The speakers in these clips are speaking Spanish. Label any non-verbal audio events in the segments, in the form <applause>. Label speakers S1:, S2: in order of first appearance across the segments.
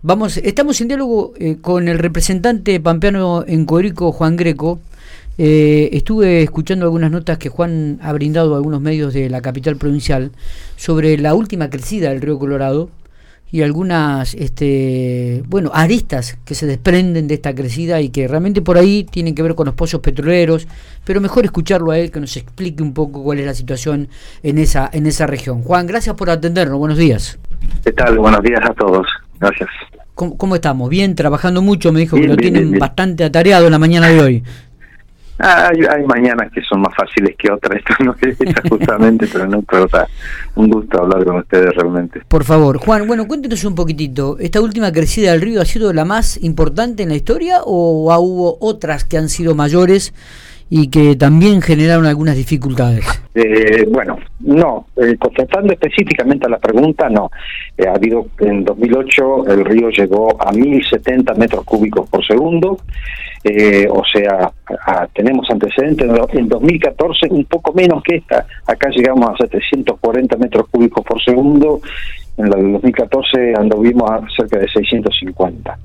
S1: Vamos, estamos en diálogo eh, con el representante pampeano en Corico, Juan Greco. Eh, estuve escuchando algunas notas que Juan ha brindado a algunos medios de la capital provincial sobre la última crecida del río Colorado y algunas este, bueno, aristas que se desprenden de esta crecida y que realmente por ahí tienen que ver con los pozos petroleros, pero mejor escucharlo a él que nos explique un poco cuál es la situación en esa, en esa región. Juan, gracias por atendernos, buenos días.
S2: ¿Qué tal? Buenos días a todos. Gracias.
S1: ¿Cómo, estamos? Bien, trabajando mucho, me dijo que lo tienen bastante atareado en la mañana de hoy.
S2: Ah, hay, mañanas que son más fáciles que otras, <laughs> esto no es justamente, pero no importa. Un gusto hablar con ustedes realmente.
S1: Por favor, Juan, bueno, cuéntenos un poquitito. ¿Esta última crecida del río ha sido la más importante en la historia o hubo otras que han sido mayores? Y que también generaron algunas dificultades.
S2: Eh, bueno, no, eh, contestando específicamente a la pregunta, no. Eh, ha habido en 2008 el río llegó a 1070 metros cúbicos por segundo, eh, o sea, tenemos antecedentes. En 2014 un poco menos que esta, acá llegamos a 740 metros cúbicos por segundo en el 2014 anduvimos a cerca de 650.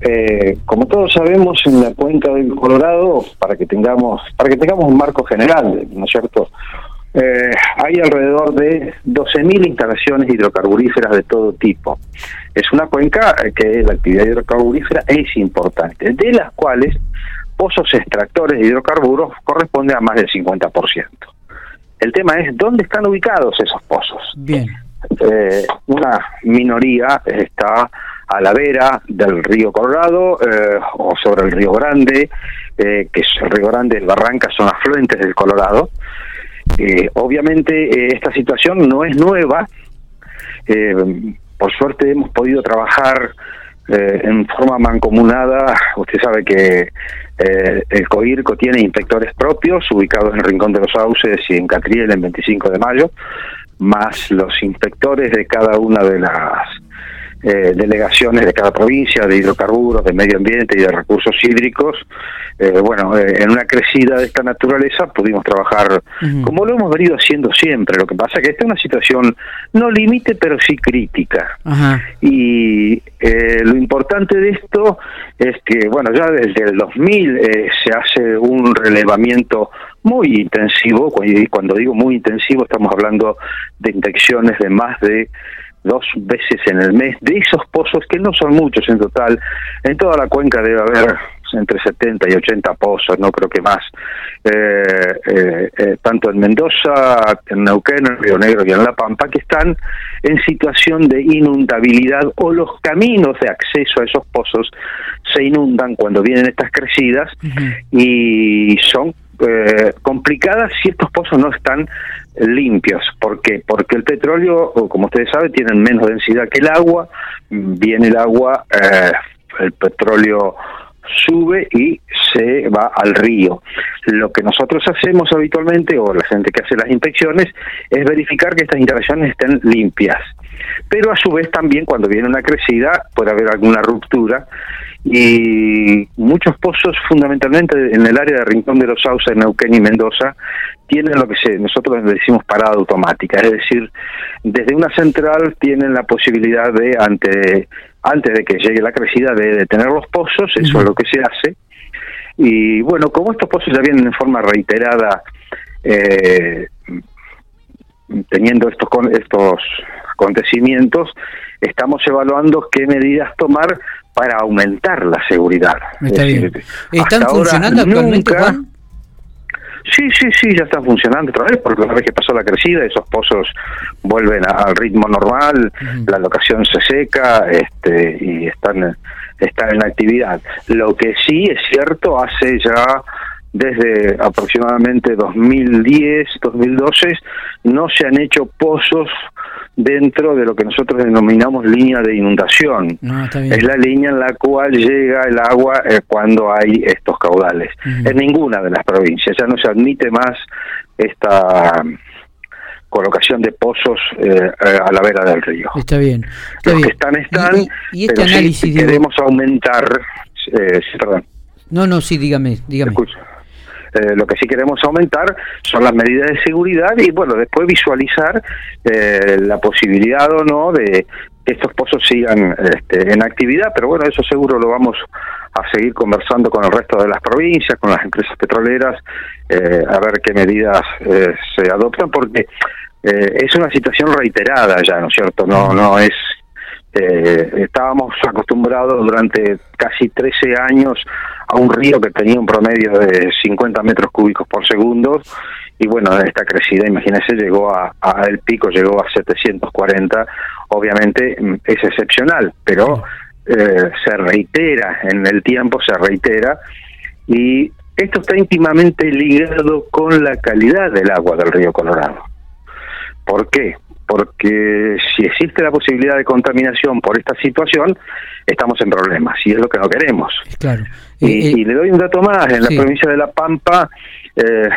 S2: Eh, como todos sabemos, en la cuenca del Colorado, para que tengamos para que tengamos un marco general, ¿no es cierto? Eh, hay alrededor de 12.000 instalaciones hidrocarburíferas de todo tipo. Es una cuenca que la actividad hidrocarburífera es importante, de las cuales pozos extractores de hidrocarburos corresponde a más del 50%. El tema es dónde están ubicados esos pozos.
S1: Bien
S2: eh, una minoría está a la vera del río Colorado eh, o sobre el río Grande, eh, que es el río Grande el Barranca son afluentes del Colorado. Obviamente esta situación no es nueva. por suerte hemos podido trabajar en forma mancomunada. Usted sabe que el COIRCO tiene inspectores propios ubicados en el Rincón de los Sauces y en Catriel en 25 de mayo más los inspectores de cada una de las eh, delegaciones de cada provincia de hidrocarburos, de medio ambiente y de recursos hídricos. Eh, bueno, eh, en una crecida de esta naturaleza pudimos trabajar como lo hemos venido haciendo siempre. Lo que pasa es que esta es una situación no límite, pero sí crítica. Y lo importante de esto es que, bueno, ya desde el 2000 se hace un relevamiento muy intensivo, y cuando digo muy intensivo estamos hablando de infecciones de más de dos veces en el mes de esos pozos que no son muchos en total en toda la cuenca debe haber entre 70 y 80 pozos no creo que más. Eh, eh, eh, tanto en Mendoza en Neuquén en Río Negro y en La Pampa que están en situación de inundabilidad o los caminos de acceso a esos pozos se inundan cuando vienen estas crecidas y son eh, complicadas si estos pozos no están limpios. ¿Por qué? Porque el petróleo, como ustedes saben, tiene menos densidad que el agua, viene el agua, eh, el petróleo sube y se va al río. Lo que nosotros hacemos habitualmente, o la gente que hace las inspecciones, es verificar que estas instalaciones estén limpias. Pero a su vez también cuando viene una crecida puede haber alguna ruptura y muchos pozos fundamentalmente en el área de Rincón de los Sauces, Neuquén y Mendoza tienen lo que se, nosotros decimos parada automática, es decir, desde una central tienen la posibilidad de ante antes de que llegue la crecida de detener los pozos, eso es lo que se hace. Y bueno, como estos pozos ya vienen en forma reiterada eh, teniendo estos estos acontecimientos, estamos evaluando qué medidas tomar para aumentar la seguridad.
S1: ¿Están funcionando actualmente, Juan?
S2: Sí, sí, sí, ya están funcionando otra vez, porque una vez que pasó la crecida, esos pozos vuelven al ritmo normal, la locación se seca este, y están, están en actividad. Lo que sí es cierto, hace ya desde aproximadamente 2010, 2012, no se han hecho pozos dentro de lo que nosotros denominamos línea de inundación. es la línea en la cual llega el agua eh, cuando hay estos caudales. En ninguna de las provincias ya no se admite más esta colocación de pozos eh, eh, a la vera del río.
S1: Está bien.
S2: Los que están, están, ¿Y, este pero si queremos aumentar... perdón.
S1: No, no, sí, dígame, dígame.
S2: Eh, lo que sí queremos aumentar son las medidas de seguridad y bueno, después visualizar eh, la posibilidad o no de que estos pozos sigan este, en actividad, pero bueno, eso seguro lo vamos a seguir conversando con el resto de las provincias, con las empresas petroleras, eh, a ver qué medidas eh, se adoptan, porque eh, es una situación reiterada ya, ¿no es cierto? No, no es eh, estábamos acostumbrados durante casi 13 años a un río que tenía un promedio de 50 metros cúbicos por segundo y bueno, esta crecida, imagínense, llegó a, el pico, llegó a 740, obviamente mm, es excepcional, pero eh, se reitera en el tiempo, se reitera y esto está íntimamente ligado con la calidad del agua del río Colorado. ¿Por qué? Porque si existe la posibilidad de contaminación por esta situación, estamos en problemas y es lo que no queremos.
S1: Claro.
S2: Y, le doy un dato más, en la provincia de La Pampa, eh,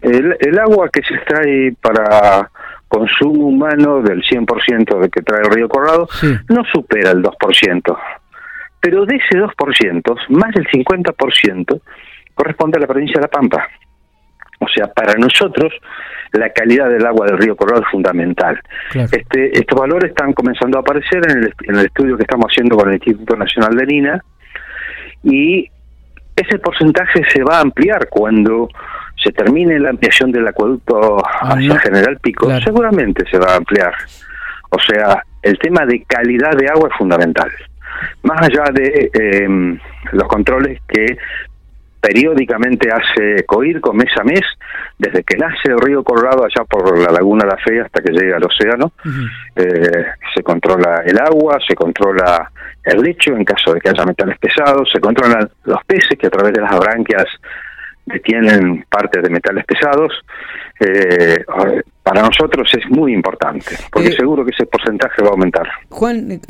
S2: el, agua que se extrae para consumo humano del 100% de que trae el río Colorado no supera el 2%, pero de ese 2%, más del 50% corresponde a la provincia de La Pampa. O sea, para nosotros la calidad del agua del río Colorado es fundamental. Este, estos valores están comenzando a aparecer en el, en el estudio que estamos haciendo con el Instituto Nacional de Lina y ese porcentaje se va a ampliar cuando se termine la ampliación del acueducto ah, hacia General Pico, seguramente se va a ampliar. O sea, el tema de calidad de agua es fundamental. Más allá de eh, los controles que periódicamente hace COIRCO mes a mes, desde que nace el río Colorado allá por la laguna La Fe hasta que llega al océano, eh, se controla el agua, se controla el lecho en caso de que haya metales pesados, se controlan los peces que a través de las branquias tienen parte de metales pesados, eh, para nosotros es muy importante, porque eh, seguro que ese porcentaje va a aumentar.
S1: Juan, eh,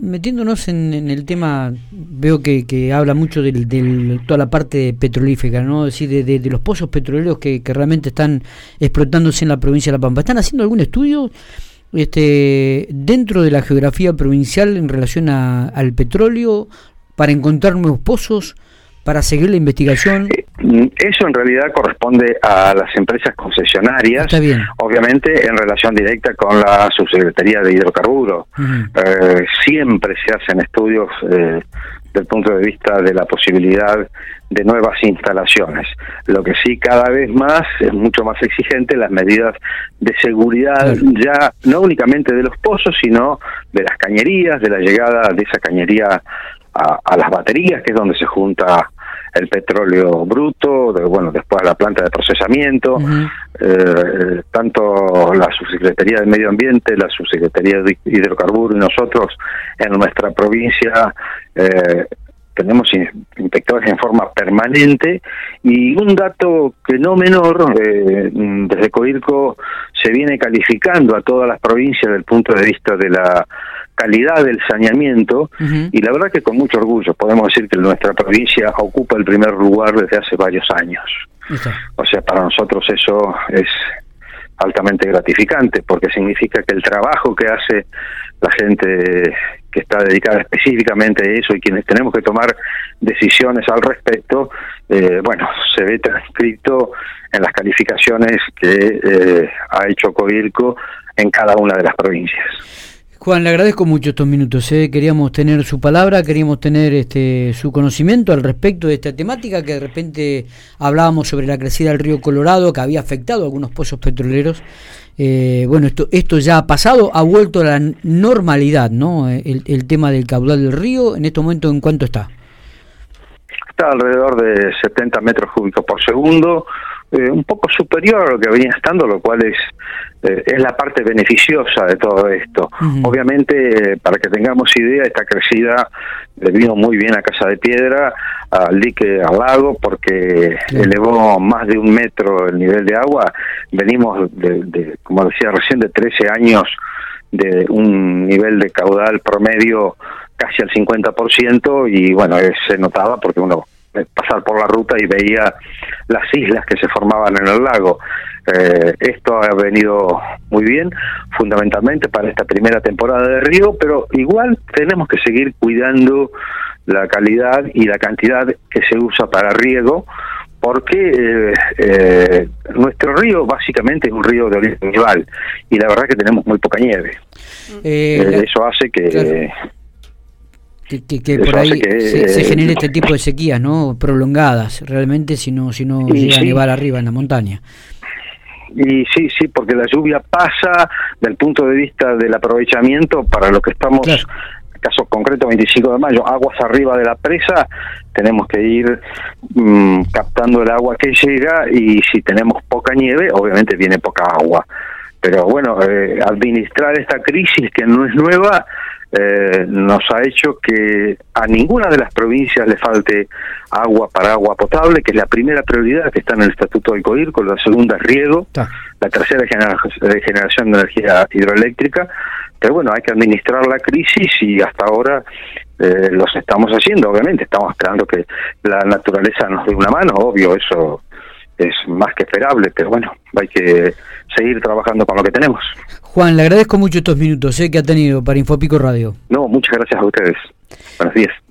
S1: metiéndonos en, el tema, veo que, habla mucho de toda la parte petrolífera, ¿no? decir, de, los pozos petroleros que, realmente están explotándose en la provincia de La Pampa. ¿Están haciendo algún estudio este, dentro de la geografía provincial en relación al petróleo para encontrar nuevos pozos? Para seguir la investigación?
S2: Eh, eso en realidad corresponde a las empresas concesionarias, obviamente en relación directa con la subsecretaría de hidrocarburos. Eh, siempre se hacen estudios eh, desde el punto de vista de la posibilidad de nuevas instalaciones. Lo que sí cada vez más es mucho más exigente las medidas de seguridad, ya no únicamente de los pozos, sino de las cañerías, de la llegada de esa cañería a, las baterías, que es donde se junta el petróleo bruto, de, bueno, después la planta de procesamiento, eh, tanto la Subsecretaría de Medio Ambiente, la Subsecretaría de Hidrocarburos y nosotros en nuestra provincia eh, tenemos inspectores en forma permanente. Y un dato que no menor, eh, desde COIRCO se viene calificando a todas las provincias desde el punto de vista de la calidad del saneamiento y la verdad que con mucho orgullo podemos decir que nuestra provincia ocupa el primer lugar desde hace varios años. O sea, para nosotros eso es altamente gratificante porque significa que el trabajo que hace la gente que está dedicada específicamente a eso y quienes tenemos que tomar decisiones al respecto, eh, bueno, se ve transcrito en las calificaciones que eh, ha hecho COIRCO en cada una de las provincias.
S1: Juan, le agradezco mucho estos minutos. ¿eh? Queríamos tener su palabra, queríamos tener este, su conocimiento al respecto de esta temática, que de repente hablábamos sobre la crecida del río Colorado, que había afectado a algunos pozos petroleros. Eh, bueno, esto, esto ya ha pasado, ha vuelto a la normalidad, ¿no? El, el tema del caudal del río, en este momento, ¿en cuánto está?
S2: Está alrededor de 70 metros cúbicos por segundo, eh, un poco superior a lo que venía estando, lo cual es, eh, es la parte beneficiosa de todo esto. Obviamente, para que tengamos idea, esta crecida le vino muy bien a Casa de Piedra, al dique al lago, porque elevó más de un metro el nivel de agua. Venimos, de, como decía recién, de 13 años de un nivel de caudal promedio casi al 50% y bueno, se notaba porque uno pasar por la ruta y veía las islas que se formaban en el lago. Eh, esto ha venido muy bien, fundamentalmente para esta primera temporada de río, pero igual tenemos que seguir cuidando la calidad y la cantidad que se usa para riego, porque eh, eh, nuestro río básicamente es un río de origen nival y la verdad que tenemos muy poca nieve. Eh, eso hace que...
S1: Que, por ahí se, genere este tipo de sequías, ¿no? Prolongadas, realmente, si no, si no llega a nevar arriba en la montaña.
S2: Y sí, sí, porque la lluvia pasa del punto de vista del aprovechamiento para lo que estamos caso concreto 25 de mayo, aguas arriba de la presa, tenemos que ir mm, captando el agua que llega y si tenemos poca nieve, obviamente viene poca agua. Pero bueno, eh, administrar esta crisis que no es nueva eh, nos ha hecho que a ninguna de las provincias le falte agua para agua potable, que es la primera prioridad que está en el Estatuto del COIR, con la segunda es riego, la tercera es generación de energía hidroeléctrica, pero bueno, hay que administrar la crisis y hasta ahora eh, los estamos haciendo, obviamente, estamos esperando que la naturaleza nos dé una mano, obvio, eso es más que esperable, pero bueno, hay que seguir trabajando con lo que tenemos.
S1: Juan, le agradezco mucho estos minutos ¿eh? que ha tenido para Infopico Radio.
S2: No, muchas gracias a ustedes. Buenos días.